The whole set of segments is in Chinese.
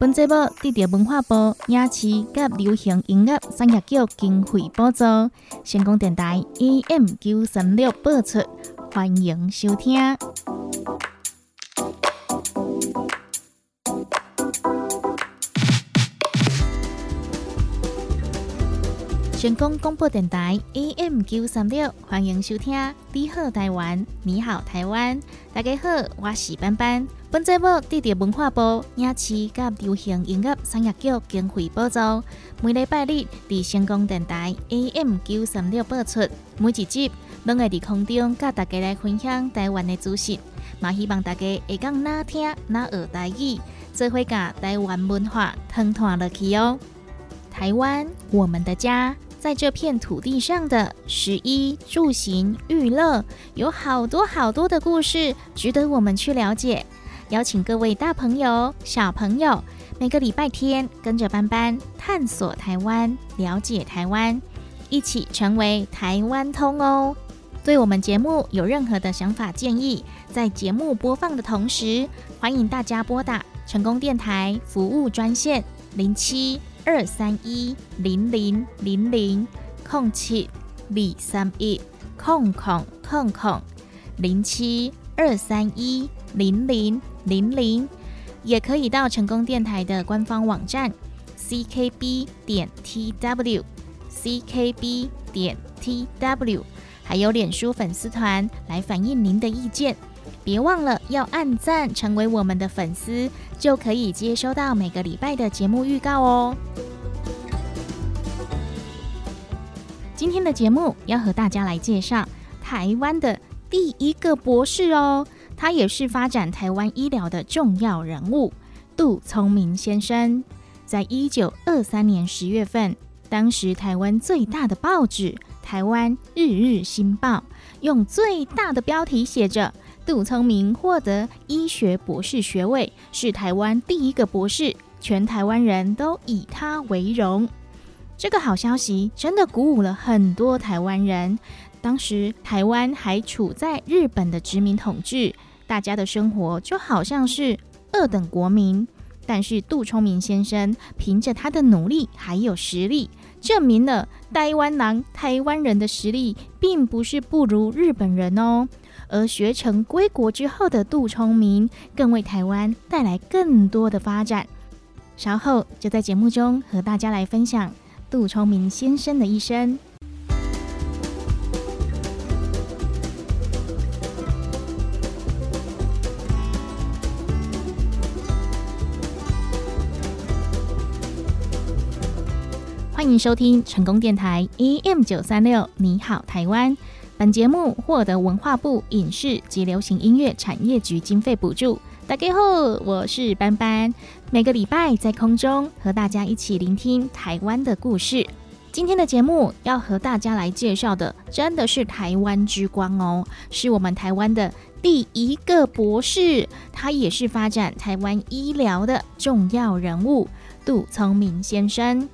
本节目得到文化部影视及流行音乐产业局经费补助，成功电台 AM 九三六播出，欢迎收听。成功广播电台 AM 九三六，欢迎收听《你好台湾》，你好台湾，大家好，我是班班。本节目得到文化部影视及流行音乐产业局经费补助，每礼拜日伫成功电台 AM 九三六播出。每一集拢会伫空中甲大家来分享台湾的资讯，嘛希望大家会讲哪听哪学台语，做伙甲台湾文化通传落去哦。台湾，我们的家。在这片土地上的食衣住行娱乐，有好多好多的故事，值得我们去了解。邀请各位大朋友、小朋友，每个礼拜天跟着班班探索台湾，了解台湾，一起成为台湾通哦。对我们节目有任何的想法建议，在节目播放的同时，欢迎大家拨打成功电台服务专线零七。二三一零零零零空七二三一空空空空零七二三一零零零零，也可以到成功电台的官方网站 ckb 点 tw ckb 点 tw，还有脸书粉丝团来反映您的意见。别忘了要按赞，成为我们的粉丝，就可以接收到每个礼拜的节目预告哦。今天的节目要和大家来介绍台湾的第一个博士哦，他也是发展台湾医疗的重要人物——杜聪明先生。在一九二三年十月份，当时台湾最大的报纸《台湾日日新报》用最大的标题写着。杜聪明获得医学博士学位，是台湾第一个博士，全台湾人都以他为荣。这个好消息真的鼓舞了很多台湾人。当时台湾还处在日本的殖民统治，大家的生活就好像是二等国民。但是杜聪明先生凭着他的努力还有实力，证明了台湾人台湾人的实力并不是不如日本人哦。而学成归国之后的杜聪明，更为台湾带来更多的发展。稍后就在节目中和大家来分享杜聪明先生的一生。欢迎收听成功电台 AM 九三六，你好，台湾。本节目获得文化部影视及流行音乐产业局经费补助。大家好，我是班班，每个礼拜在空中和大家一起聆听台湾的故事。今天的节目要和大家来介绍的，真的是台湾之光哦，是我们台湾的第一个博士，他也是发展台湾医疗的重要人物——杜聪明先生。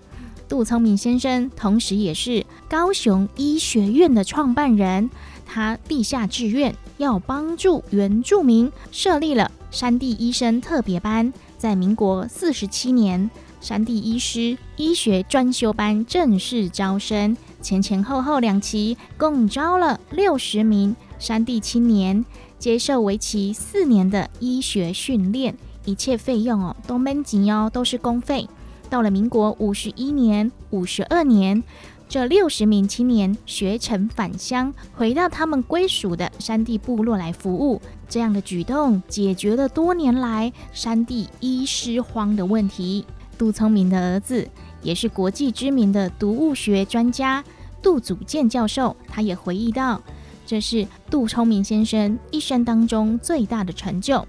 杜聪明先生，同时也是高雄医学院的创办人。他地下志愿要帮助原住民，设立了山地医生特别班。在民国四十七年，山地医师医学专修班正式招生，前前后后两期，共招了六十名山地青年，接受为期四年的医学训练，一切费用哦都闷紧哦，都是公费。到了民国五十一年、五十二年，这六十名青年学成返乡，回到他们归属的山地部落来服务。这样的举动解决了多年来山地医师荒的问题。杜聪明的儿子，也是国际知名的毒物学专家杜祖建教授，他也回忆到，这是杜聪明先生一生当中最大的成就。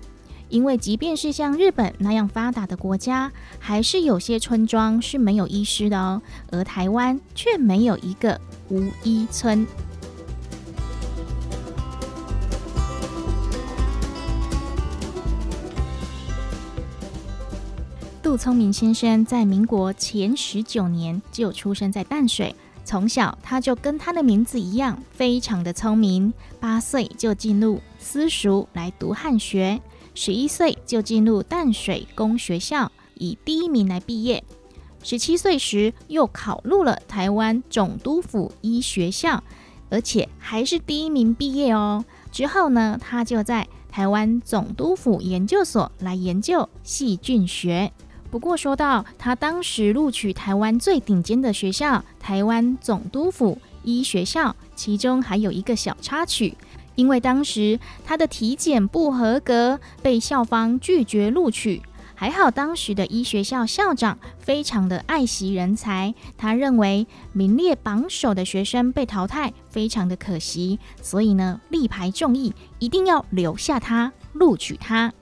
因为即便是像日本那样发达的国家还是有些村庄是没有医师的哦而台湾却没有一个无医村。杜聪明先生在民国前十九年就出生在淡水从小他就跟他的名字一样非常的聪明八岁就进入私塾来读汉学。十一岁就进入淡水公学校，以第一名来毕业。十七岁时又考入了台湾总督府医学校，而且还是第一名毕业哦。之后呢，他就在台湾总督府研究所来研究细菌学。不过，说到他当时录取台湾最顶尖的学校——台湾总督府医学校，其中还有一个小插曲，因为当时他的体检不合格，被校方拒绝录取。还好，当时的医学校校长非常的爱惜人才，他认为名列榜首的学生被淘汰，非常的可惜，所以呢，力排众议，一定要留下他，录取他。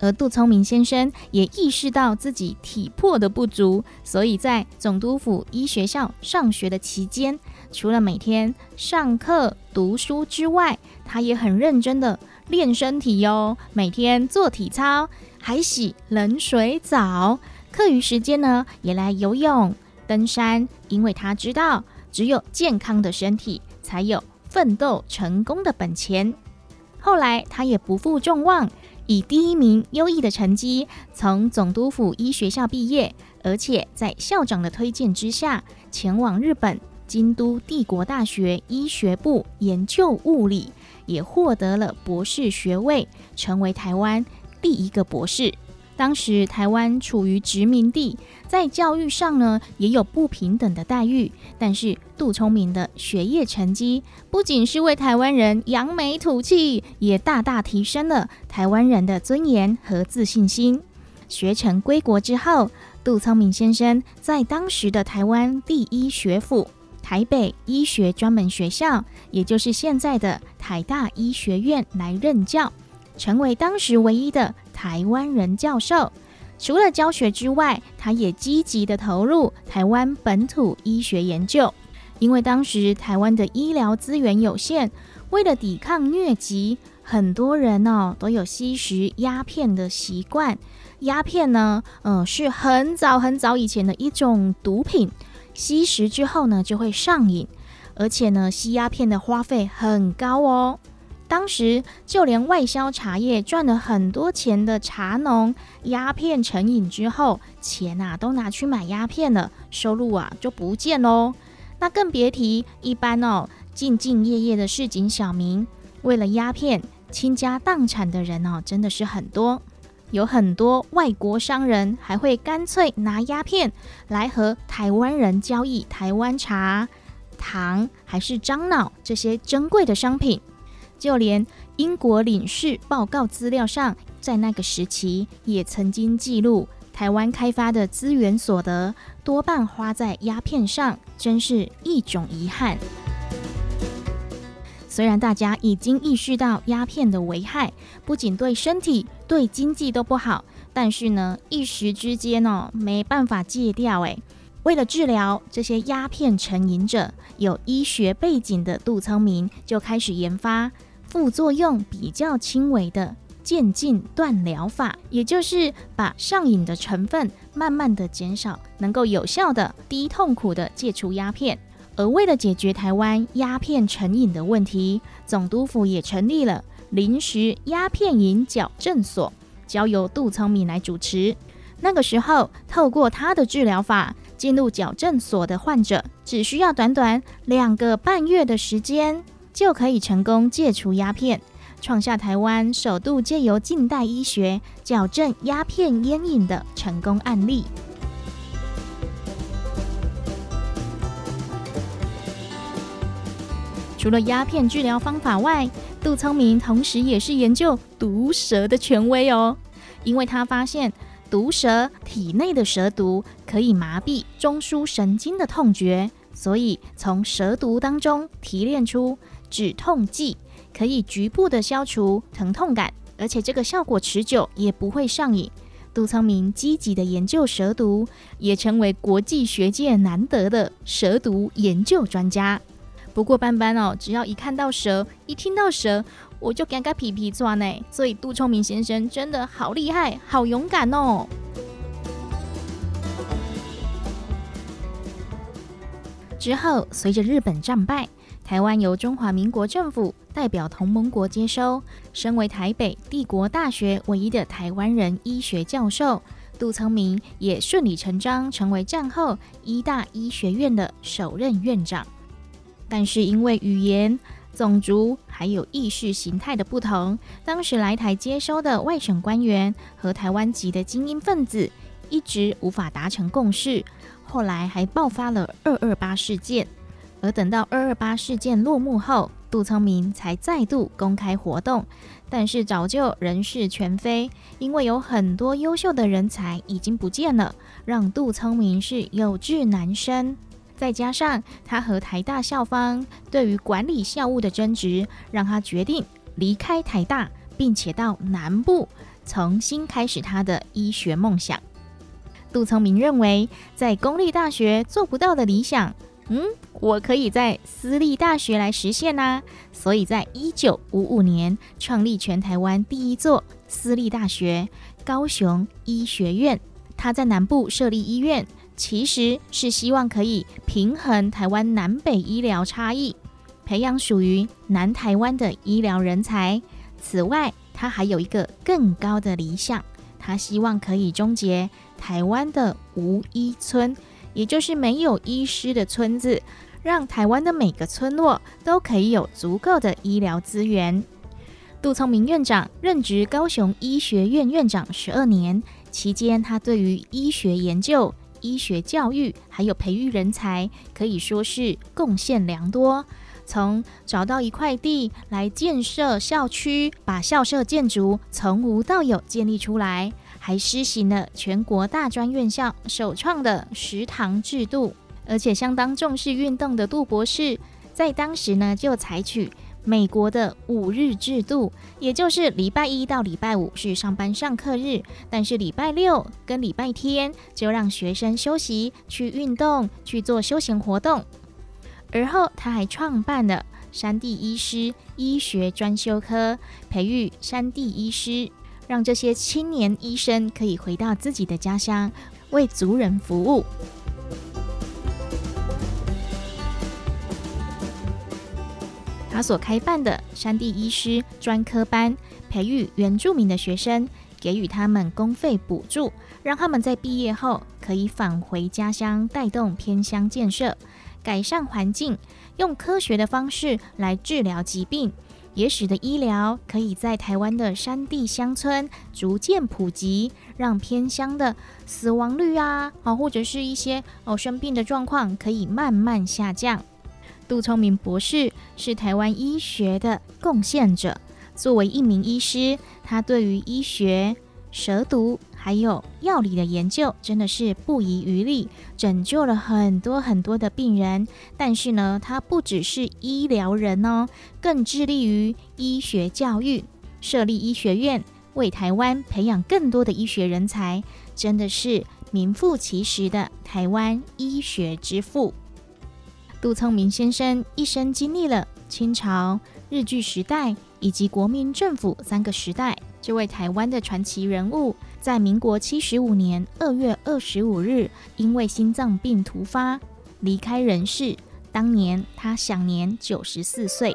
而杜聪明先生也意识到自己体魄的不足，所以在总督府医学校上学的期间，除了每天上课读书之外，他也很认真的练身体哟，每天做体操。还洗冷水澡，课余时间呢也来游泳、登山，因为他知道只有健康的身体才有奋斗成功的本钱。后来他也不负众望，以第一名优异的成绩从总督府医学校毕业，而且在校长的推荐之下，前往日本京都帝国大学医学部研究物理，也获得了博士学位，成为台湾。第一个博士，当时台湾处于殖民地，在教育上呢也有不平等的待遇。但是杜聪明的学业成绩，不仅是为台湾人扬眉吐气，也大大提升了台湾人的尊严和自信心。学成归国之后，杜聪明先生在当时的台湾第一学府台北医学专门学校，也就是现在的台大医学院来任教。成为当时唯一的台湾人教授。除了教学之外，他也积极的投入台湾本土医学研究。因为当时台湾的医疗资源有限，为了抵抗疟疾，很多人哦都有吸食鸦片的习惯。鸦片呢，嗯，是很早很早以前的一种毒品，吸食之后呢就会上瘾，而且呢吸鸦片的花费很高哦。当时就连外销茶叶赚了很多钱的茶农，鸦片成瘾之后，钱啊都拿去买鸦片了，收入啊就不见喽。那更别提一般哦兢兢业业的市井小民，为了鸦片倾家荡产的人哦，真的是很多。有很多外国商人还会干脆拿鸦片来和台湾人交易台湾茶、糖还是樟脑这些珍贵的商品。就连英国领事报告资料上，在那个时期也曾经记录，台湾开发的资源所得多半花在鸦片上，真是一种遗憾。虽然大家已经意识到鸦片的危害，不仅对身体、对经济都不好，但是呢，一时之间哦，没办法戒掉。诶，为了治疗这些鸦片成瘾者，有医学背景的杜聪明就开始研发。副作用比较轻微的渐进断疗法，也就是把上瘾的成分慢慢的减少，能够有效的低痛苦的戒除鸦片。而为了解决台湾鸦片成瘾的问题，总督府也成立了临时鸦片瘾矫正所，交由杜聪明来主持。那个时候，透过他的治疗法，进入矫正所的患者只需要短短两个半月的时间。就可以成功戒除鸦片，创下台湾首度借由近代医学矫正鸦片烟瘾的成功案例。除了鸦片治疗方法外，杜聪明同时也是研究毒蛇的权威哦，因为他发现毒蛇体内的蛇毒可以麻痹中枢神经的痛觉，所以从蛇毒当中提炼出。止痛剂可以局部的消除疼痛感，而且这个效果持久，也不会上瘾。杜聪明积极的研究蛇毒，也成为国际学界难得的蛇毒研究专家。不过班班哦只要一看到蛇一听到蛇我就尴尬皮皮抓呢。所以杜聪明先生真的好厉害好勇敢哦。之后随着日本战败台湾由中华民国政府代表同盟国接收身为台北帝国大学唯一的台湾人医学教授杜聪明也顺理成章成为战后医大医学院的首任院长。但是因为语言、种族还有意识形态的不同，当时来台接收的外省官员和台湾籍的精英分子一直无法达成共识。后来还爆发了二二八事件，而等到二二八事件落幕后，杜聪明才再度公开活动。但是早就人事全非，因为有很多优秀的人才已经不见了，让杜聪明是有志难伸。再加上他和台大校方对于管理校务的争执，让他决定离开台大，并且到南部重新开始他的医学梦想。杜聪明认为，在公立大学做不到的理想，嗯，我可以在私立大学来实现呐。所以在一九五五年创立全台湾第一座私立大学——高雄医学院。他在南部设立医院，其实是希望可以平衡台湾南北医疗差异，培养属于南台湾的医疗人才。此外，他还有一个更高的理想，他希望可以终结。台湾的无医村，也就是没有医师的村子，让台湾的每个村落都可以有足够的医疗资源。杜聪明院长任职高雄医学院院长十二年，期间他对于医学研究、医学教育还有培育人才，可以说是贡献良多。从找到一块地来建设校区，把校舍建筑从无到有建立出来。还施行了全国大专院校首创的食堂制度，而且相当重视运动的杜博士，在当时呢就采取美国的五日制度，也就是礼拜一到礼拜五是上班上课日，但是礼拜六跟礼拜天就让学生休息去运动去做休闲活动。而后他还创办了山地医师医学专修科，培育山地医师。让这些青年医生可以回到自己的家乡，为族人服务。他所开办的山地医师专科班，培育原住民的学生，给予他们公费补助，让他们在毕业后可以返回家乡，带动偏乡建设，改善环境，用科学的方式来治疗疾病。也使得医疗可以在台湾的山地乡村逐渐普及，让偏乡的死亡率啊，啊或者是一些哦生病的状况可以慢慢下降。杜聪明博士是台湾医学的贡献者，作为一名医师，他对于医学。蛇毒还有药理的研究真的是不遗余力，拯救了很多很多的病人。但是呢，他不只是医疗人哦，更致力于医学教育，设立医学院，为台湾培养更多的医学人才，真的是名副其实的台湾医学之父。杜聪明先生一生经历了清朝、日据时代以及国民政府三个时代。这位台湾的传奇人物，在民国七十五年二月二十五日，因为心脏病突发离开人世。当年他享年九十四岁。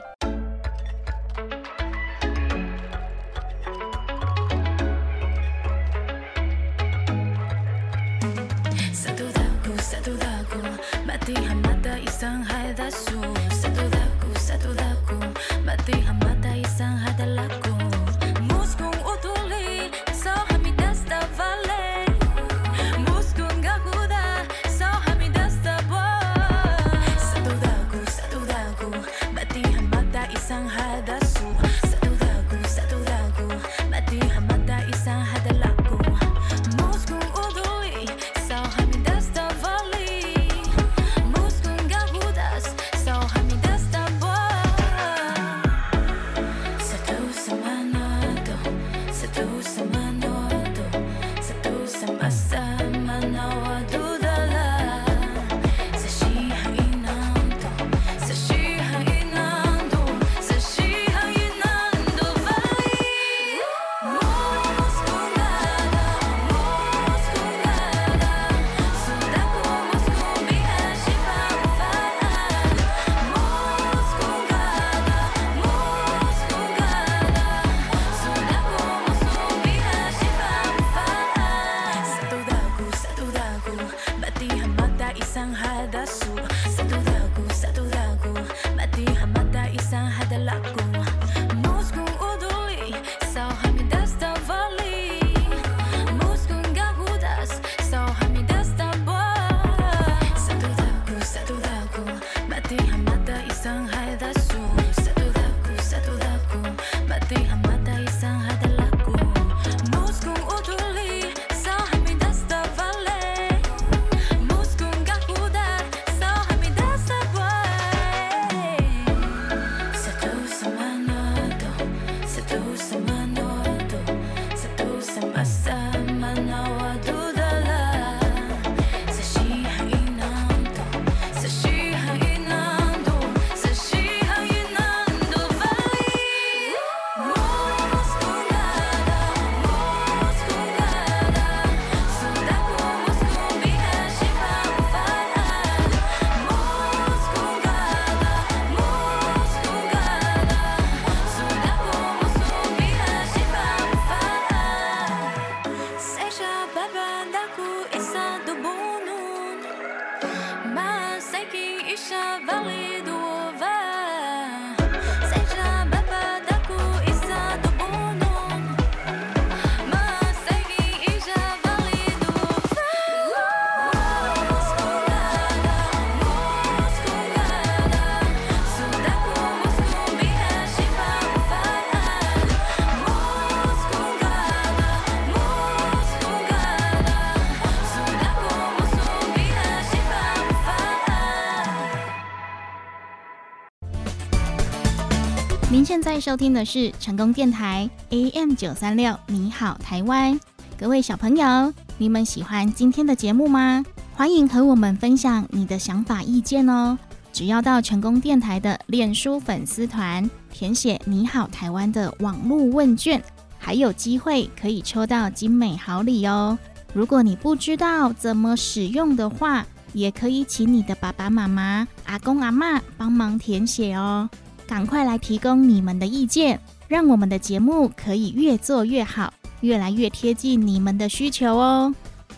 现在收听的是成功电台 AM 九三六，你好台湾，各位小朋友，你们喜欢今天的节目吗？欢迎和我们分享你的想法意见哦。只要到成功电台的脸书粉丝团填写“你好台湾”的网络问卷，还有机会可以抽到精美好礼哦。如果你不知道怎么使用的话，也可以请你的爸爸妈妈、阿公阿妈帮忙填写哦。赶快来提供你们的意见，让我们的节目可以越做越好，越来越贴近你们的需求哦。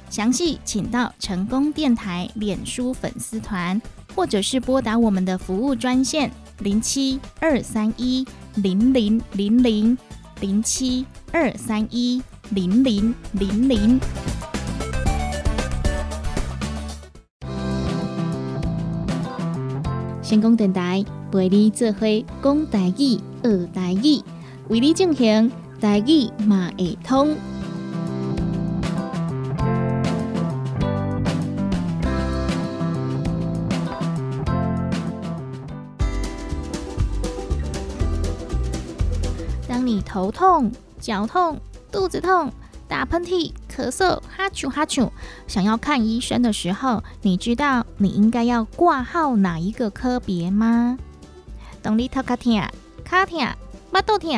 详细请到成功电台脸书粉丝团，或者是拨打我们的服务专线零七二三一零零零零零七二三一零零零零。成功电台。陪你做伙讲台语、学台语，为你进行台语马会通。当你头痛、脚痛、肚子痛、打喷嚏、咳嗽、哈啾哈啾，想要看医生的时候，你知道你应该要挂号哪一个科别吗？当你头壳痛、卡痛、巴肚痛、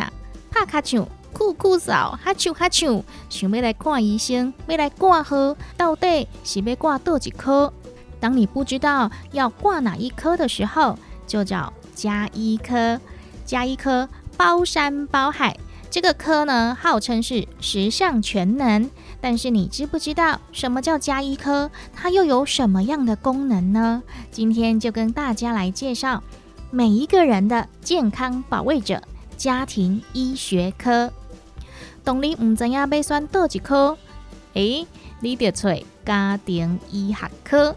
拍卡啾、酷酷嗽、哈啾哈啾，想要来看医生，要来挂号，到底是要挂多几科？当你不知道要挂哪一科的时候，就找加医科。加医科包山包海，这个科呢号称是十项全能。但是你知不知道什么叫加医科？它又有什么样的功能呢？今天就跟大家来介绍。每一个人的健康保卫者——家庭医学科。当你唔知影要选倒一科，诶，你得找家庭医学科。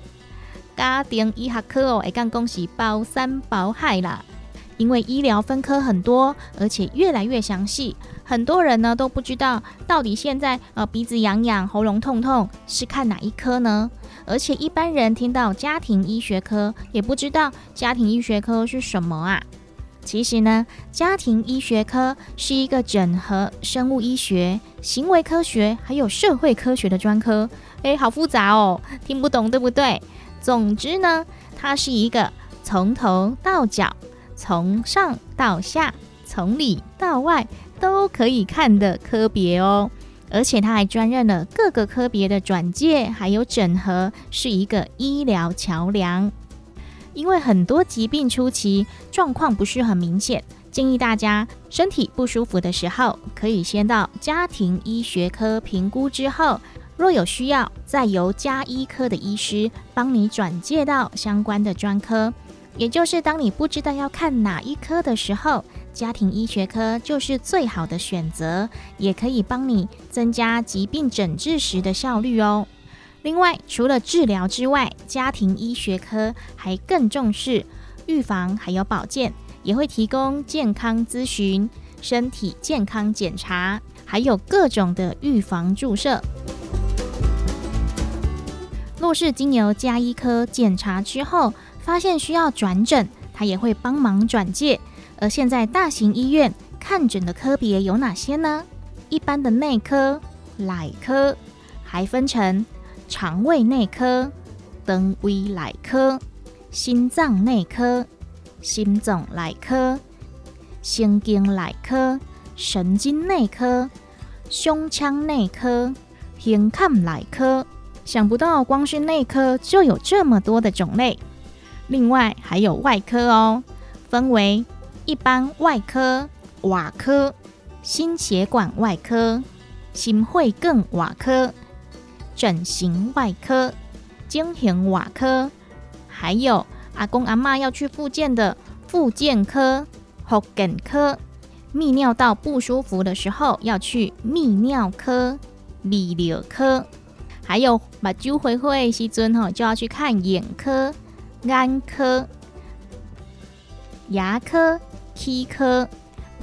家庭医学科哦，会讲讲是包山包海啦。因为医疗分科很多，而且越来越详细，很多人呢都不知道到底现在呃鼻子痒痒、喉咙痛痛是看哪一科呢？而且一般人听到家庭医学科，也不知道家庭医学科是什么啊。其实呢，家庭医学科是一个整合生物医学、行为科学还有社会科学的专科。诶，好复杂哦，听不懂对不对？总之呢，它是一个从头到脚。从上到下，从里到外都可以看的科别哦，而且他还专任了各个科别的转介，还有整合，是一个医疗桥梁。因为很多疾病初期状况不是很明显，建议大家身体不舒服的时候，可以先到家庭医学科评估之后，若有需要，再由家医科的医师帮你转介到相关的专科。也就是当你不知道要看哪一科的时候，家庭医学科就是最好的选择，也可以帮你增加疾病诊治时的效率哦。另外，除了治疗之外，家庭医学科还更重视预防还有保健，也会提供健康咨询、身体健康检查，还有各种的预防注射。若是经由加医科检查之后，发现需要转诊，他也会帮忙转介。而现在大型医院看诊的科别有哪些呢？一般的内科、奶科，还分成肠胃内科、灯胃内科、心脏内科、心脏内科、神经内科、神经内科、胸腔内科、胸腔内科。想不到光是内科就有这么多的种类，另外还有外科哦，分为一般外科、瓦科。心血管外科、心肺更瓦科、整形外科、精型外科，还有阿公阿妈要去复健的复健科、喉梗科。泌尿道不舒服的时候要去泌尿科、泌尿科，还有目睭灰灰时阵吼就要去看眼科、眼科、牙科、齿科、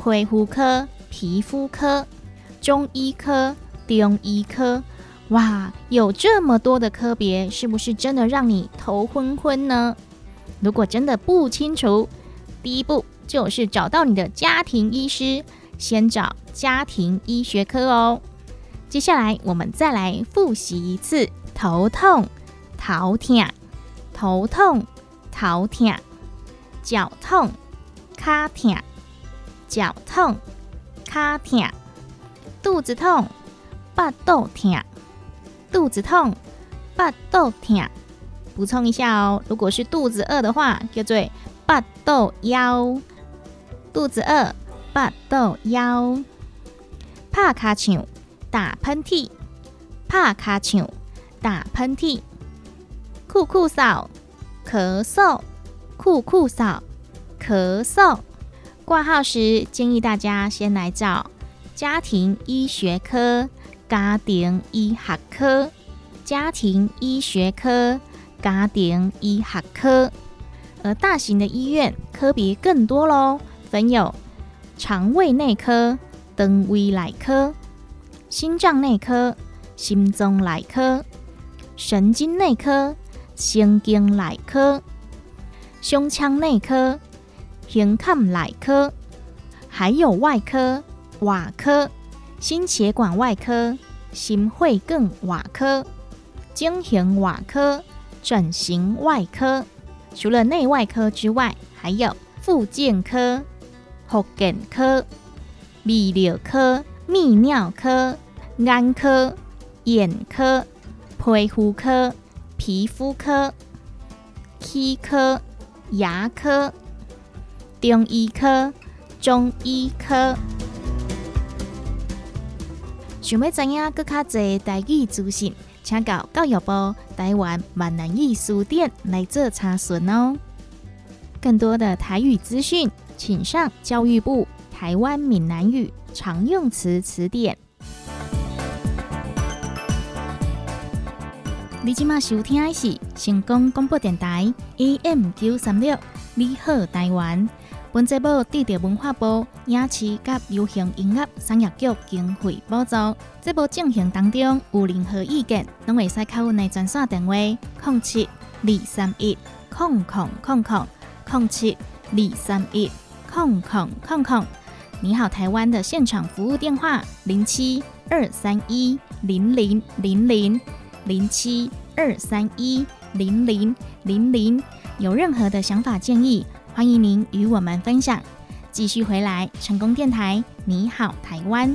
皮肤科。皮肤科、中医科、中医科，哇，有这么多的科别，是不是真的让你头昏昏呢？如果真的不清楚，第一步就是找到你的家庭医师，先找家庭医学科哦。接下来我们再来复习一次：头痛、头痛、头痛、头痛、脚痛、卡痛、脚痛。卡痛，肚子痛，腹肚痛，肚子痛，腹肚痛。补充一下哦，如果是肚子饿的话，叫做腹肚腰。肚子饿，腹肚腰。怕卡呛，打喷嚏。怕卡呛，打喷嚏。酷酷扫，咳嗽。酷酷扫，咳嗽。挂号时建议大家先来找家庭医学科、家庭医学科、家庭医学科、家庭医学科。而大型的医院科别更多喽，分有肠胃内科、登胃内科、心脏内科、心脏内科、神经内科、神经内科、胸腔内科。胸腔内科，还有外科、外科、心血管外科、心肺梗外科、精型外科、整形外科。除了内外科之外，还有复健科、复健科、泌尿科、泌尿科、眼科、眼科、皮肤科、皮肤科、齿科、牙科。中医科、中医科，想要知影更较侪台语资讯，请到教育部台湾闽南语书店来做查询哦。更多的台语资讯，请上教育部台湾闽南语常用词词典。你今麦收听的是成功广播电台 AM 九三六，你好，台湾。本节目得到文化部影视及流行音乐产业局经费补助。节目进行当中有任何意见，拢会使靠阮的专线电话：零七二三一空空空空空七二三一空空空空。你好，台湾的现场服务电话：零七二三一零零零零零七二三一零零零零。有任何的想法建议？欢迎您与我们分享。继续回来，成功电台，你好，台湾。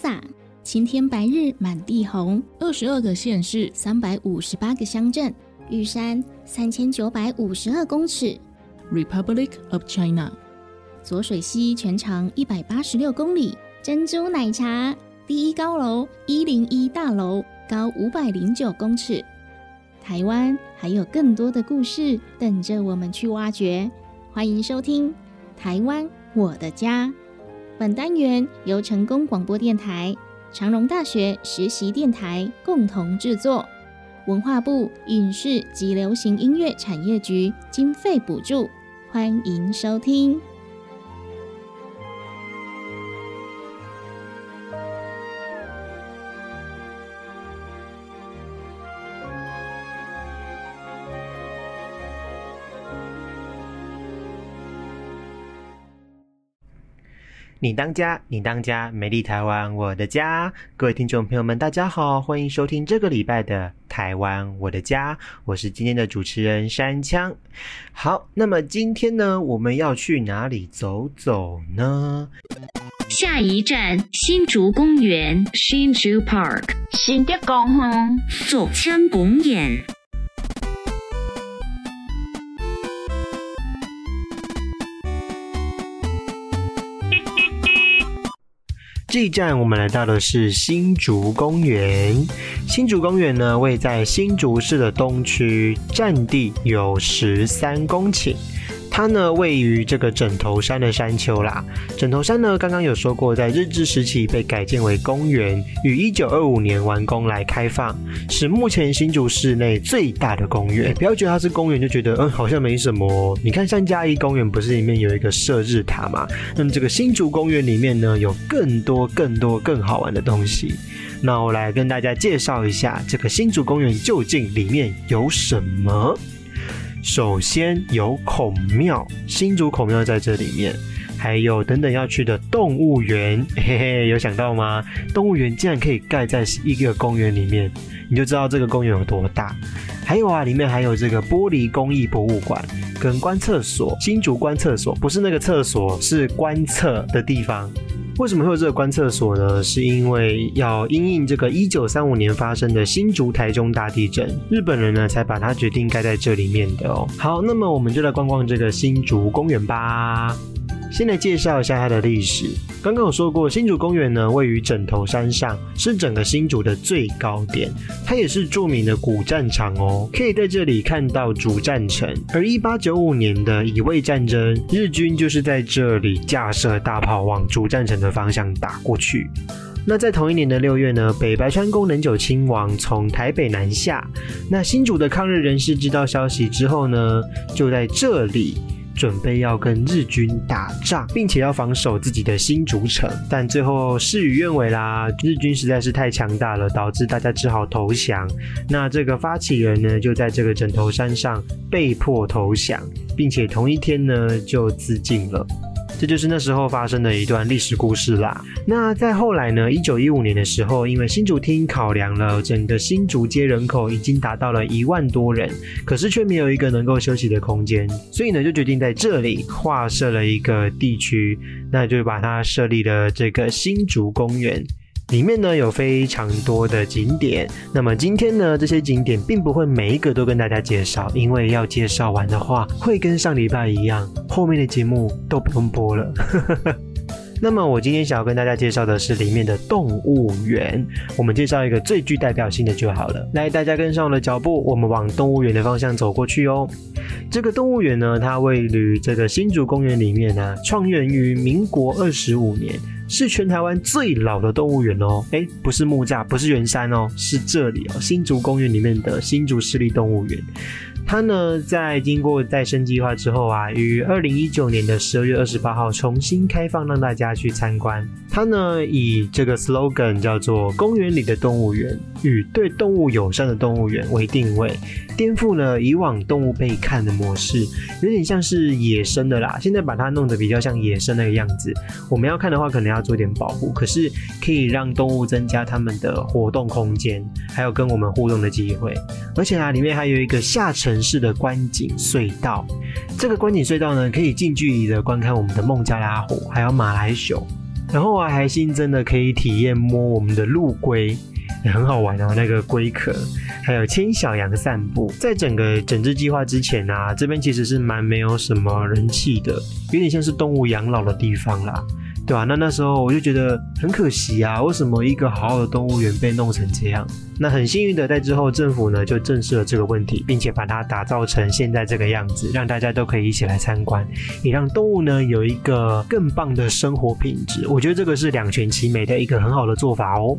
，Formosa，晴天白日满地红，二十二个县市，三百五十八个乡镇，玉山三千九百五十二公尺，Republic of China，左水溪全长一百八十六公里，珍珠奶茶第一高楼一零一大楼高五百零九公尺，台湾还有更多的故事等着我们去挖掘，欢迎收听。台湾，我的家。本单元由成功广播电台、长荣大学实习电台共同制作，文化部影视及流行音乐产业局经费补助，欢迎收听。你当家，你当家，美丽台湾，我的家。各位听众朋友们，大家好，欢迎收听这个礼拜的《台湾我的家》，我是今天的主持人山枪。好，那么今天呢，我们要去哪里走走呢？下一站新竹公园，新竹 Park，新竹公园，左枪公园。这一站我们来到的是新竹公园。新竹公园呢，位在新竹市的东区，占地有十三公顷。它呢位于这个枕头山的山丘啦。枕头山呢，刚刚有说过，在日治时期被改建为公园，于一九二五年完工来开放，是目前新竹市内最大的公园。不要觉得它是公园就觉得嗯好像没什么。你看三嘉义公园不是里面有一个射日塔吗？那么这个新竹公园里面呢，有更多更多更好玩的东西。那我来跟大家介绍一下这个新竹公园究竟里面有什么。首先有孔庙，新竹孔庙在这里面，还有等等要去的动物园，嘿嘿，有想到吗？动物园竟然可以盖在一个公园里面，你就知道这个公园有多大。还有啊，里面还有这个玻璃工艺博物馆跟观测所，新竹观测所不是那个厕所，是观测的地方。为什么会有这个观测所呢？是因为要因应这个一九三五年发生的新竹台中大地震，日本人呢才把它决定盖在这里面的哦。好，那么我们就来逛逛这个新竹公园吧。先来介绍一下它的历史。刚刚有说过，新竹公园呢位于枕头山上，是整个新竹的最高点，它也是著名的古战场哦，可以在这里看到主战城。而一八九五年的乙未战争，日军就是在这里架设大炮往主战城的方向打过去。那在同一年的六月呢，北白川宫能久亲王从台北南下，那新竹的抗日人士知道消息之后呢，就在这里。准备要跟日军打仗，并且要防守自己的新竹城，但最后事与愿违啦，日军实在是太强大了，导致大家只好投降。那这个发起人呢，就在这个枕头山上被迫投降，并且同一天呢就自尽了。这就是那时候发生的一段历史故事啦。那在后来呢？一九一五年的时候，因为新竹厅考量了整个新竹街人口已经达到了一万多人，可是却没有一个能够休息的空间，所以呢，就决定在这里划设了一个地区，那就把它设立了这个新竹公园。里面呢有非常多的景点，那么今天呢这些景点并不会每一个都跟大家介绍，因为要介绍完的话会跟上礼拜一样，后面的节目都不用播了。那么我今天想要跟大家介绍的是里面的动物园，我们介绍一个最具代表性的就好了。来，大家跟上我的脚步，我们往动物园的方向走过去哦。这个动物园呢，它位于这个新竹公园里面呢，创园于民国二十五年。是全台湾最老的动物园哦，哎，不是木栅，不是圆山哦，是这里哦，新竹公园里面的新竹市立动物园。它呢，在经过再生计划之后啊，于二零一九年的十二月二十八号重新开放，让大家去参观。它呢，以这个 slogan 叫做“公园里的动物园与对动物友善的动物园”为定位。颠覆了以往动物被看的模式，有点像是野生的啦。现在把它弄得比较像野生那个样子。我们要看的话，可能要做点保护，可是可以让动物增加它们的活动空间，还有跟我们互动的机会。而且啊，里面还有一个下沉式的观景隧道。这个观景隧道呢，可以近距离的观看我们的孟加拉虎，还有马来熊。然后啊，还新增的可以体验摸我们的陆龟。也很好玩哦，那个龟壳，还有牵小羊散步。在整个整治计划之前啊，这边其实是蛮没有什么人气的，有点像是动物养老的地方啦。对吧？那那时候我就觉得很可惜啊，为什么一个好好的动物园被弄成这样？那很幸运的，在之后政府呢就正视了这个问题，并且把它打造成现在这个样子，让大家都可以一起来参观，也让动物呢有一个更棒的生活品质。我觉得这个是两全其美的一个很好的做法哦。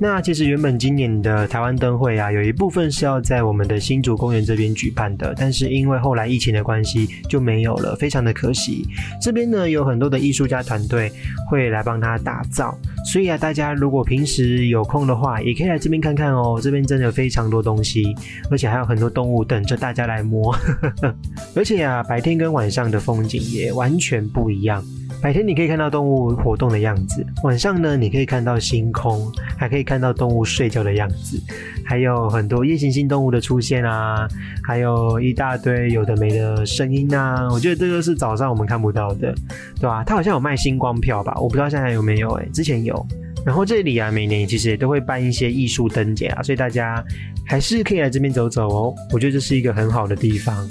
那其实原本今年的台湾灯会啊，有一部分是要在我们的新竹公园这边举办的，但是因为后来疫情的关系就没有了，非常的可惜。这边呢有很多的艺术家团队。会来帮他打造，所以啊，大家如果平时有空的话，也可以来这边看看。哦这边真的非常多东西，而且还有很多动物等着大家来摸。而且啊，白天跟晚上的风景也完全不一样。白天你可以看到动物活动的样子，晚上呢，你可以看到星空，还可以看到动物睡觉的样子，还有很多夜行性动物的出现啊，还有一大堆有的没的声音啊。我觉得这个是早上我们看不到的，对吧？它好像有卖星光票吧？我不知道现在有没有，哎，之前有。然后这里啊，每年其实也都会办一些艺术灯节啊，所以大家还是可以来这边走走哦。我觉得这是一个很好的地方。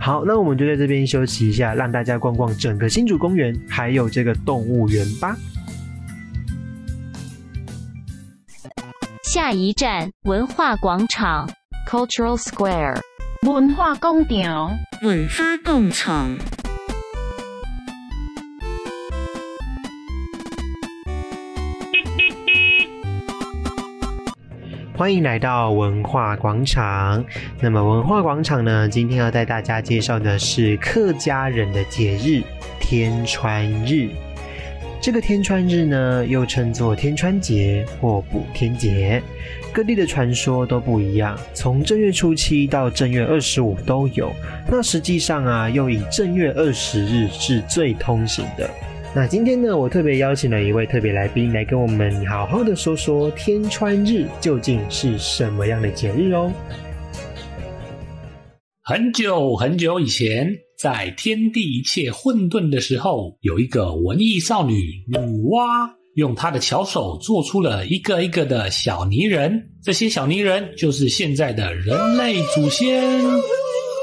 好，那我们就在这边休息一下，让大家逛逛整个新竹公园，还有这个动物园吧。下一站文化广场 （Cultural Square）。文化广场，文化广场。欢迎来到文化广场。那么，文化广场呢？今天要带大家介绍的是客家人的节日——天穿日。这个天穿日呢，又称作天穿节或补天节。各地的传说都不一样，从正月初七到正月二十五都有。那实际上啊，又以正月二十日是最通行的。那今天呢，我特别邀请了一位特别来宾来跟我们好好的说说天穿日究竟是什么样的节日哦。很久很久以前，在天地一切混沌的时候，有一个文艺少女女娲，用她的巧手做出了一个一个的小泥人，这些小泥人就是现在的人类祖先。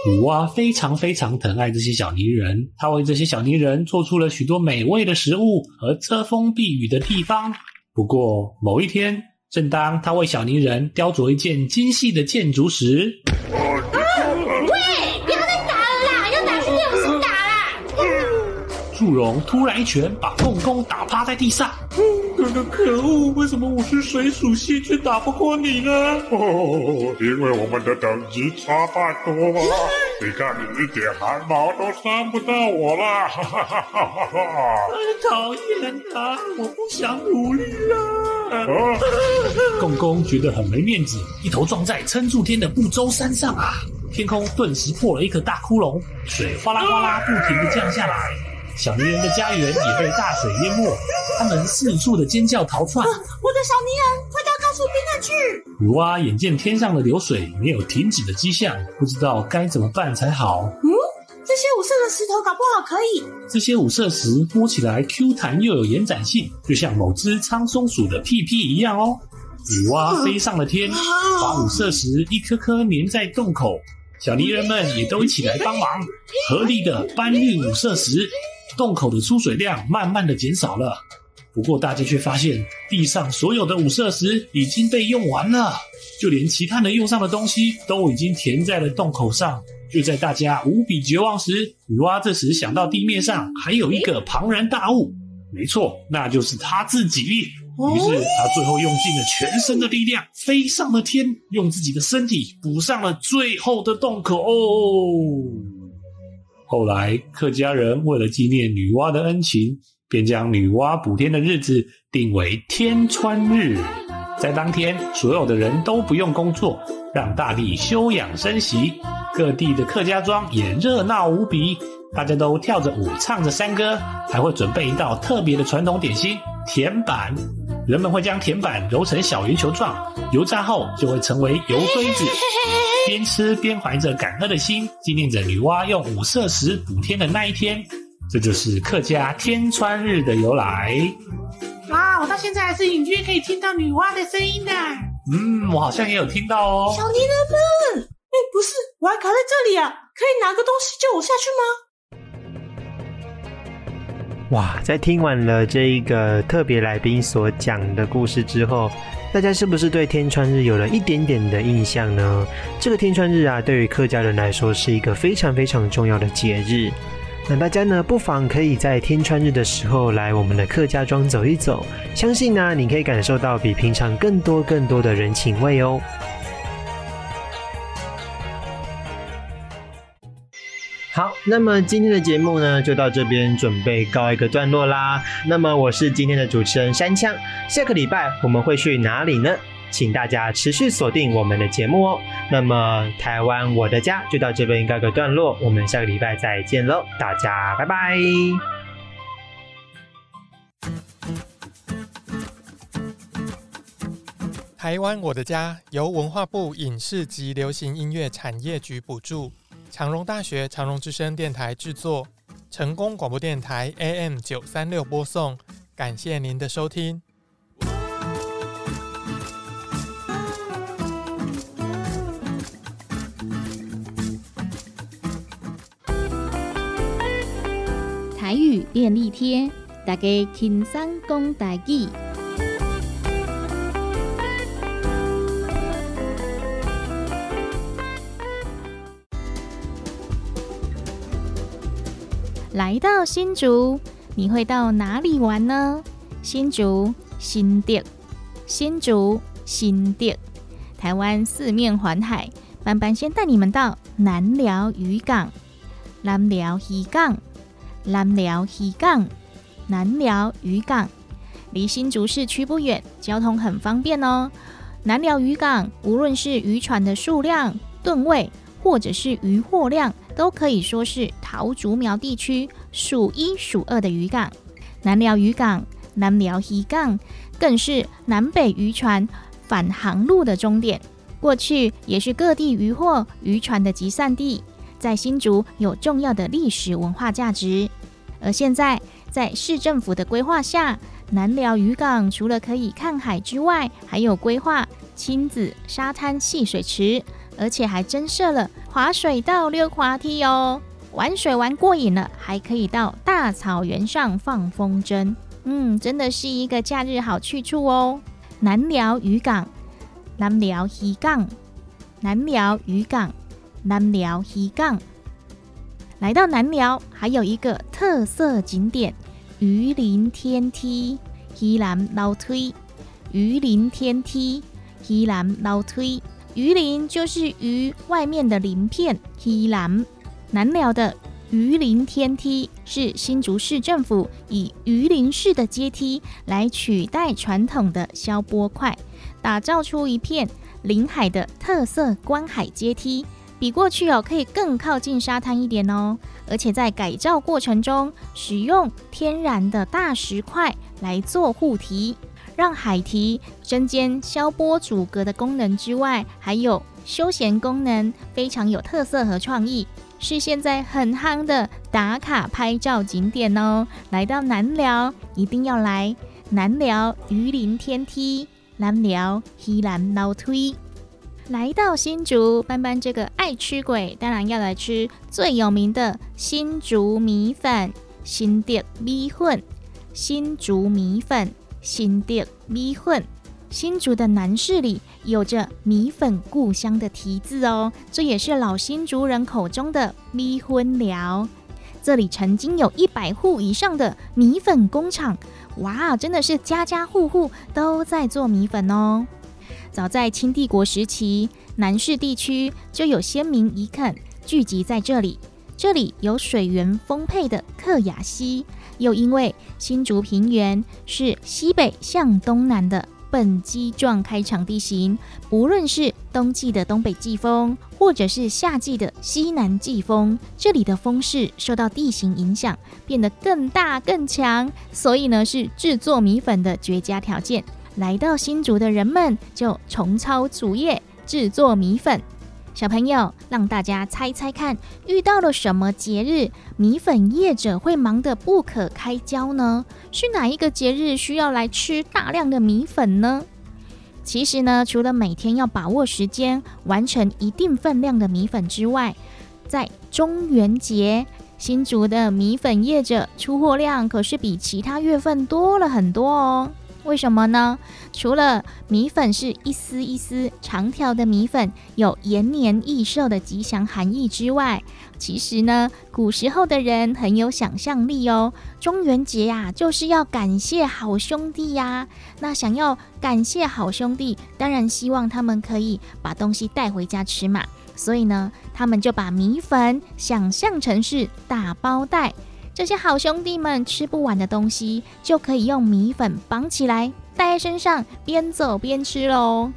女娲非常非常疼爱这些小泥人，他为这些小泥人做出了许多美味的食物和遮风避雨的地方。不过某一天，正当他为小泥人雕琢一件精细的建筑时，祝融突然一拳把共工打趴在地上。哥哥可恶！为什么我是水属性却打不过你呢？哦，因为我们的等级差太多了。你看你一点汗毛都伤不到我了。哈哈哈哈哈哈！讨厌他，我不想努力了。共工觉得很没面子，一头撞在撑住天的不周山上啊！天空顿时破了一个大窟窿，水哗啦哗啦不停的降下来。小泥人的家园也被大水淹没，他们四处的尖叫逃窜。我的小泥人，快到高处边去！女娲眼见天上的流水没有停止的迹象，不知道该怎么办才好。嗯，这些五色的石头搞不好可以。这些五色石摸起来 Q 弹又有延展性，就像某只苍松鼠的屁屁一样哦。女娲飞上了天，把五色石一颗颗粘在洞口。小泥人们也都一起来帮忙，合力的搬运五色石。洞口的出水量慢慢的减少了，不过大家却发现地上所有的五色石已经被用完了，就连其他能用上的东西都已经填在了洞口上。就在大家无比绝望时，女娲这时想到地面上还有一个庞然大物，没错，那就是她自己。于是她最后用尽了全身的力量，飞上了天，用自己的身体补上了最后的洞口。后来，客家人为了纪念女娲的恩情，便将女娲补天的日子定为天穿日。在当天，所有的人都不用工作，让大地休养生息。各地的客家庄也热闹无比，大家都跳着舞，唱着山歌，还会准备一道特别的传统点心——甜板。人们会将甜板揉成小圆球状，油炸后就会成为油堆子。边吃边怀着感恩的心，纪念着女娲用五色石补天的那一天。这就是客家天穿日的由来。啊，我到现在还是隐约可以听到女娲的声音的。嗯，我好像也有听到哦。小泥人们，哎，不是，我还卡在这里啊，可以拿个东西救我下去吗？哇，在听完了这一个特别来宾所讲的故事之后，大家是不是对天穿日有了一点点的印象呢？这个天穿日啊，对于客家人来说是一个非常非常重要的节日。那大家呢，不妨可以在天穿日的时候来我们的客家庄走一走，相信呢，你可以感受到比平常更多更多的人情味哦。好，那么今天的节目呢，就到这边准备告一个段落啦。那么我是今天的主持人山枪，下个礼拜我们会去哪里呢？请大家持续锁定我们的节目哦。那么台湾我的家就到这边告个段落，我们下个礼拜再见喽，大家拜拜。台湾我的家由文化部影视及流行音乐产业局补助，长荣大学长荣之声电台制作，成功广播电台 AM 九三六播送，感谢您的收听。台语便利贴，大家轻松讲台语。来到新竹，你会到哪里玩呢？新竹新店，新竹新店，台湾四面环海，班班先带你们到南寮渔港，南寮渔港。南寮渔港，南寮渔港离新竹市区不远，交通很方便哦。南寮渔港无论是渔船的数量、吨位，或者是渔获量，都可以说是桃竹苗地区数一数二的渔港。南寮渔港、南寮渔港更是南北渔船返航路的终点，过去也是各地渔获、渔船的集散地。在新竹有重要的历史文化价值，而现在在市政府的规划下，南寮渔港除了可以看海之外，还有规划亲子沙滩戏水池，而且还增设了滑水道、溜滑梯哦。玩水玩过瘾了，还可以到大草原上放风筝，嗯，真的是一个假日好去处哦。南寮渔港，南寮渔港，南寮渔港。南寮渔港，来到南寮还有一个特色景点——鱼鳞天梯。西南老推，鱼鳞天梯，西南老推。鱼鳞就是鱼外面的鳞片。鱼兰南寮的鱼鳞天梯是新竹市政府以鱼鳞式的阶梯来取代传统的消波块，打造出一片临海的特色观海阶梯。比过去哦，可以更靠近沙滩一点哦，而且在改造过程中，使用天然的大石块来做护堤，让海堤增兼消波阻隔的功能之外，还有休闲功能，非常有特色和创意，是现在很夯的打卡拍照景点哦。来到南寮，一定要来南寮鱼鳞天梯，南寮西南老推。来到新竹，班班这个爱吃鬼，当然要来吃最有名的新竹米粉。新店米粉，新竹米粉，新店米粉。新竹的南市里有着米粉故乡的题字哦，这也是老新竹人口中的米粉寮。这里曾经有一百户以上的米粉工厂，哇，真的是家家户户都在做米粉哦。早在清帝国时期，南市地区就有先民遗垦聚集在这里。这里有水源丰沛的克雅溪，又因为新竹平原是西北向东南的本基状开场地形，不论是冬季的东北季风，或者是夏季的西南季风，这里的风势受到地形影响，变得更大更强，所以呢是制作米粉的绝佳条件。来到新竹的人们就重操竹业制作米粉。小朋友，让大家猜猜看，遇到了什么节日，米粉业者会忙得不可开交呢？是哪一个节日需要来吃大量的米粉呢？其实呢，除了每天要把握时间完成一定分量的米粉之外，在中元节，新竹的米粉业者出货量可是比其他月份多了很多哦。为什么呢？除了米粉是一丝一丝长条的米粉，有延年益寿的吉祥含义之外，其实呢，古时候的人很有想象力哦。中元节呀，就是要感谢好兄弟呀。那想要感谢好兄弟，当然希望他们可以把东西带回家吃嘛。所以呢，他们就把米粉想象成是大包袋。这些好兄弟们吃不完的东西，就可以用米粉绑起来带在身上，边走边吃喽。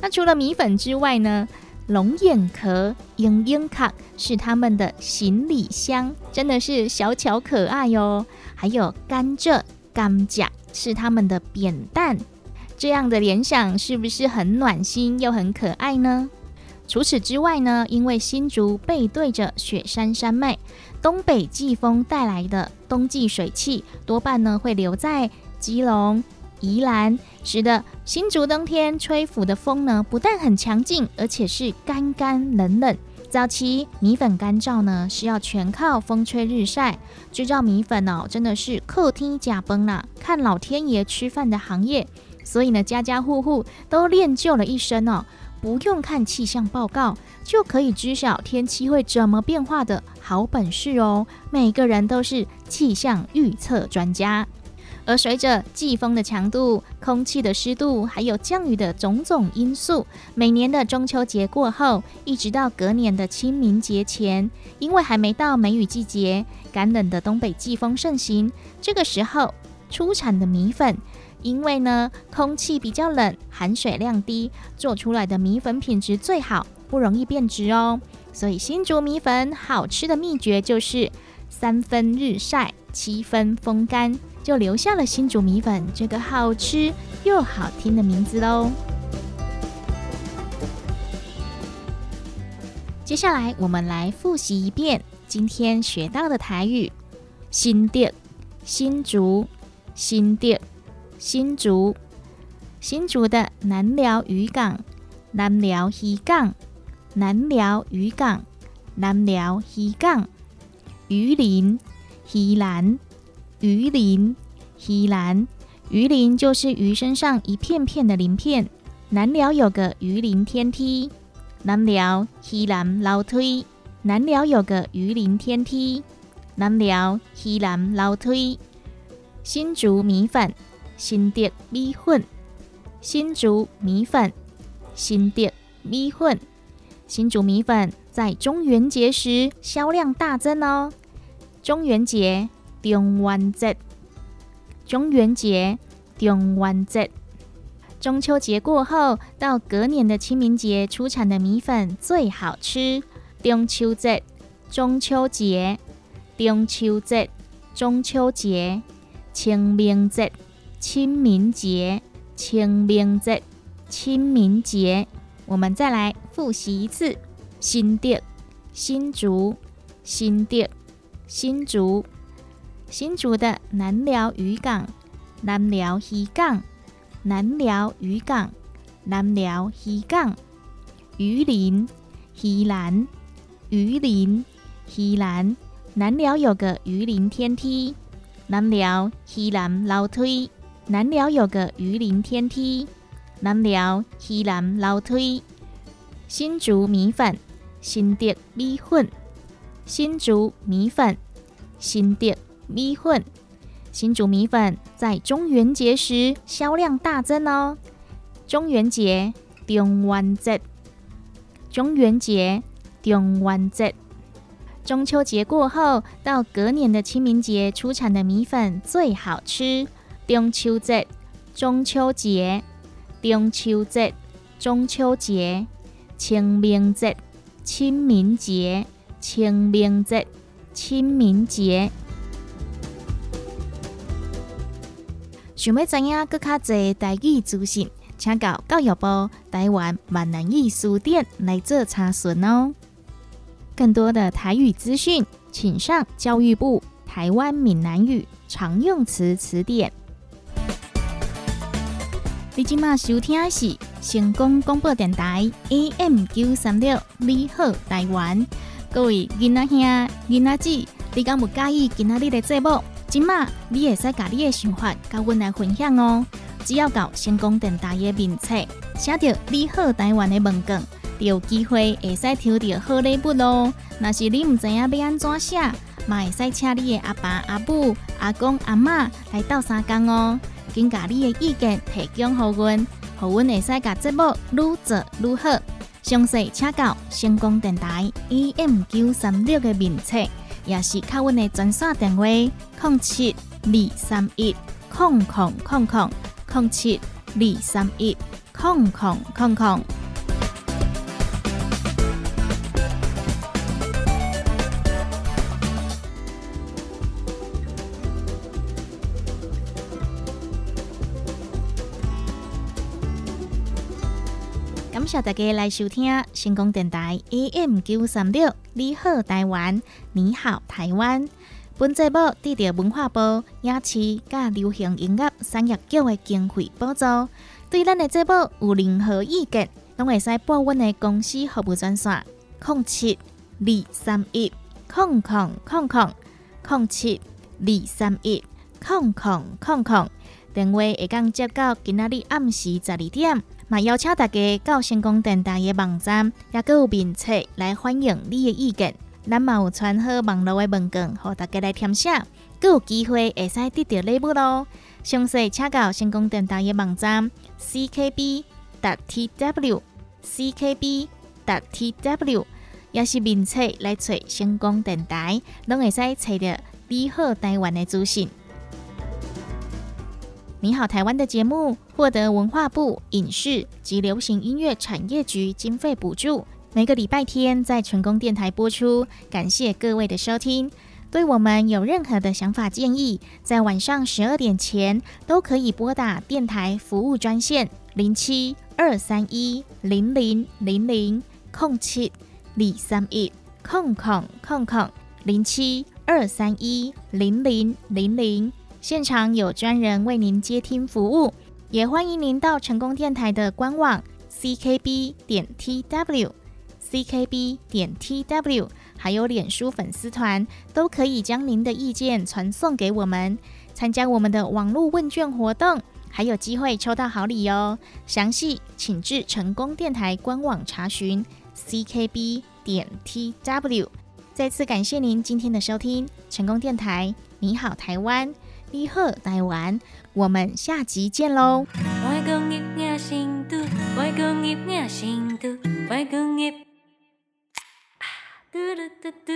那除了米粉之外呢？龙眼壳、鹰鹰卡是他们的行李箱，真的是小巧可爱哟。还有甘蔗、甘甲是他们的扁担，这样的联想是不是很暖心又很可爱呢？除此之外呢，因为新竹背对着雪山山脉。东北季风带来的冬季水汽，多半呢会留在基隆、宜兰，使得新竹冬天吹拂的风呢，不但很强劲，而且是干干冷冷。早期米粉干燥呢，是要全靠风吹日晒。制造米粉哦，真的是客厅假崩啦，看老天爷吃饭的行业。所以呢，家家户户都练就了一身哦。不用看气象报告就可以知晓天气会怎么变化的好本事哦！每个人都是气象预测专家。而随着季风的强度、空气的湿度，还有降雨的种种因素，每年的中秋节过后，一直到隔年的清明节前，因为还没到梅雨季节，干冷的东北季风盛行，这个时候出产的米粉。因为呢，空气比较冷，含水量低，做出来的米粉品质最好，不容易变质哦。所以新竹米粉好吃的秘诀就是三分日晒，七分风干，就留下了新竹米粉这个好吃又好听的名字喽。接下来我们来复习一遍今天学到的台语：新店、新竹、新店。新竹，新竹的南寮渔港，南寮渔港，南寮渔港，南寮渔港，鱼鳞，鱼兰，鱼鳞，鱼兰，鱼鳞就是鱼身上一片片的鳞片。南寮有个鱼鳞天梯，南寮鱼兰楼梯，南寮有个鱼鳞天梯，南寮鱼兰楼梯。新竹米粉。新店米粉，新竹米粉，新店米粉，新竹米粉在中元节时销量大增哦。中元节，中元节，中元节，中元节。中秋节过后到隔年的清明节出产的米粉最好吃。中秋节，中秋节，中秋节，中秋节，清明节。清明节，清明节，清明节，我们再来复习一次：新店、新竹、新店、新竹、新竹的南寮渔港、南寮渔港、南寮渔港、南寮渔港、鱼鳞、鱼兰、鱼鳞、鱼兰，南寮有个鱼鳞天梯，南寮鱼兰楼梯。南寮有个鱼鳞天梯，南寮溪南楼梯。新竹米粉，新店米粉，新竹米粉，新店米粉，新竹米粉在中元节时销量大增哦。中元节，中元节，中元节，中元节。中秋节过后到隔年的清明节出产的米粉最好吃。中秋节，中秋节，中秋节、中秋节、清明节、清明节、清明节、清明节。想要知影更较侪台语资讯，请到教育部台湾闽南语书店来做查询哦。更多的台语资讯，请上教育部台湾闽南语常用词词典。你今麦收听的是成功广播电台 AM 九三六，你好台湾，各位囡仔兄、囡仔姊，你敢有介意今仔日的节目？今麦你会使甲你的想法甲阮来分享哦。只要到成功电台的面册，写着“你好台湾”的文卷，就有机会会使抽到好礼物咯。若是你毋知影要安怎写，嘛会使请你的阿爸、阿母、阿公、阿嬷来斗相共哦。请甲你的意见提供互阮，互阮会使甲节目愈做愈好。详细请到成功电台 E M 九三六的面册，也是靠阮的专线电话：零七二三一零零零零零七二三一零零零零。感谢大家来收听星光电台 AM 九三六，你好台湾，你好台湾。本节目得到文化部影视甲流行音乐产业局的经费补助。对咱的节目有任何意见，拢会使拨阮的公司服务专线：零七二三一空空空空零七二三一零零零零。电话会当接到今仔日暗时十二点。嘛，邀请大家到成功电台的网站，也佮有面册来欢迎你的意见。咱嘛有传好网络的文件，互大家来填写，佮有机会会使得到礼物咯。详细请到成功电台的网站 ckb.tw ckb.tw，也是面册来找成功电台，拢会使找到你好台湾的资讯。你好，台湾的节目获得文化部影视及流行音乐产业局经费补助，每个礼拜天在成功电台播出。感谢各位的收听。对我们有任何的想法建议，在晚上十二点前都可以拨打电台服务专线零七二三一零零零零空七二三一空空空空零七二三一零零零零。现场有专人为您接听服务，也欢迎您到成功电台的官网 ckb 点 tw ckb 点 tw，还有脸书粉丝团，都可以将您的意见传送给我们，参加我们的网络问卷活动，还有机会抽到好礼哦。详细请至成功电台官网查询 ckb 点 tw。再次感谢您今天的收听，成功电台，你好台湾。你好，台湾，我们下集见喽！外公业也新都，外公业也新都，外公业。嘟嘟嘟嘟。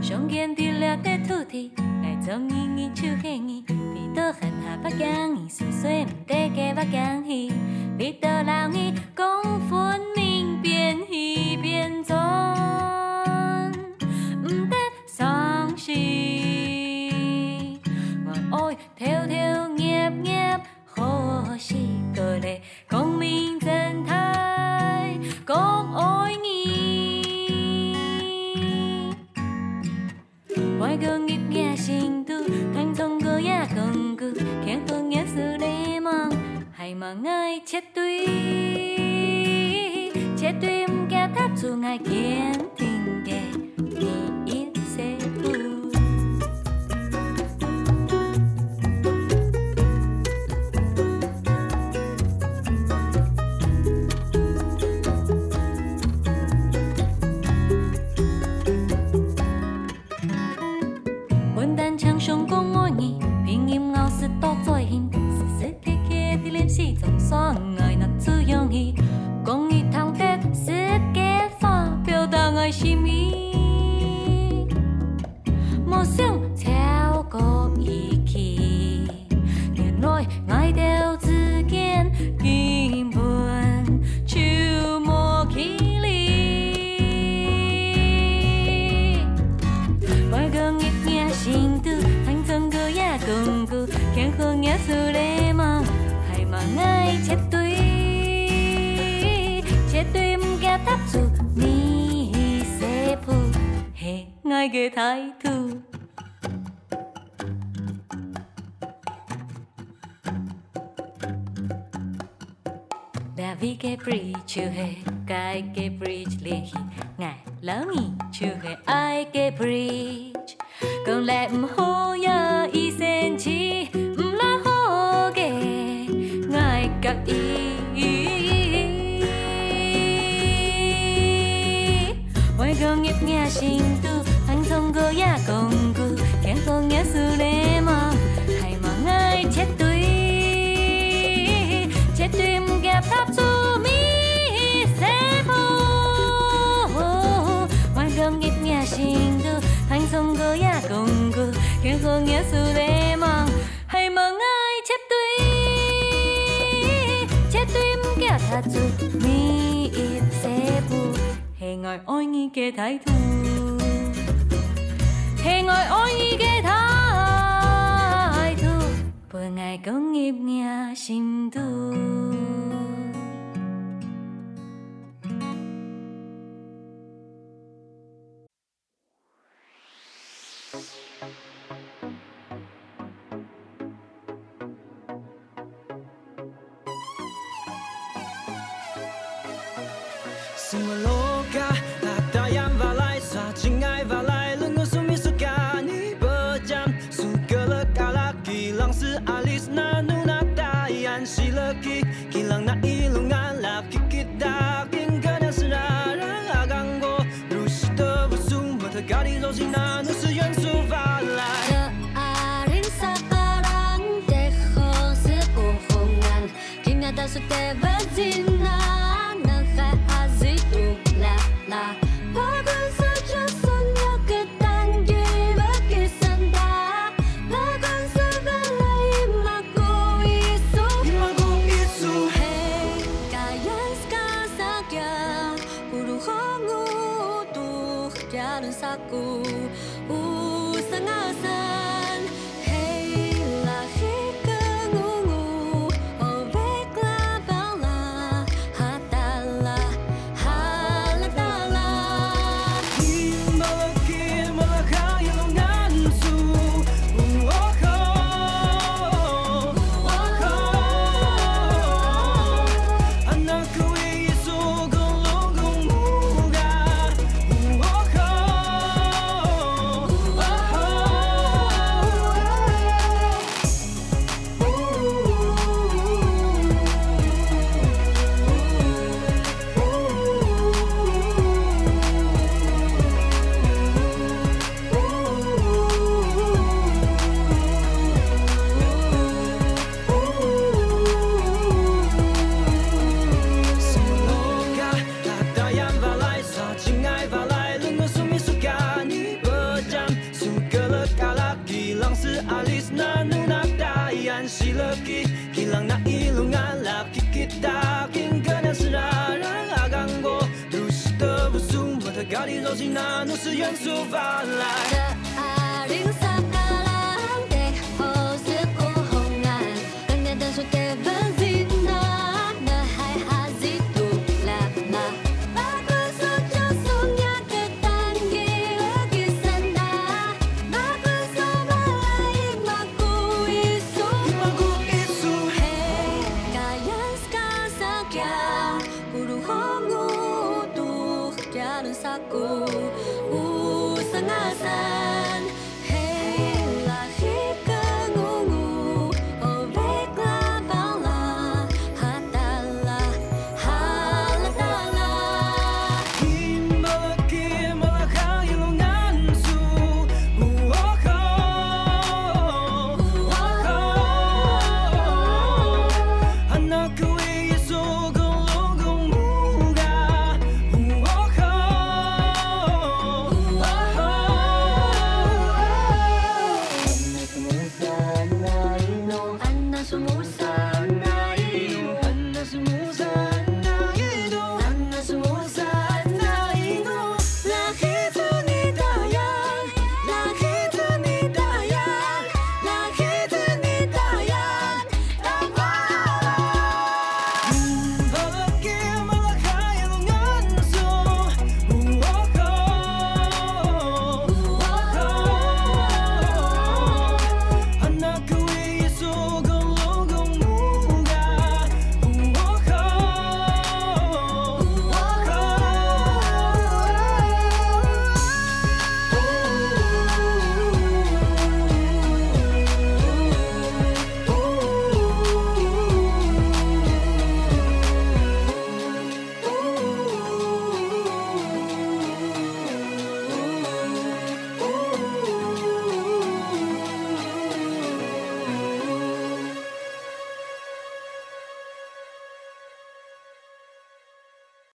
上见伫了个土地。总意意手牵伊，飞到汉下北疆伊，岁岁唔得个北疆伊，飞 vi ke pri chu he kai ke bridge le hi ngai lo mi chu he ai ke bridge go let m ho ya i sen chi m la ho ge ngai ka i wai gong ngip nga sing nghĩa sự đê mang. Hay mà ngay chết tuy chết tuy kia thật chút mi ít sẽ bu hay ngồi ôi nghi kia thái thu. Hay ngồi ôi nghi kia thái thu. Bữa ngày công nghiệp nghe sinh thu.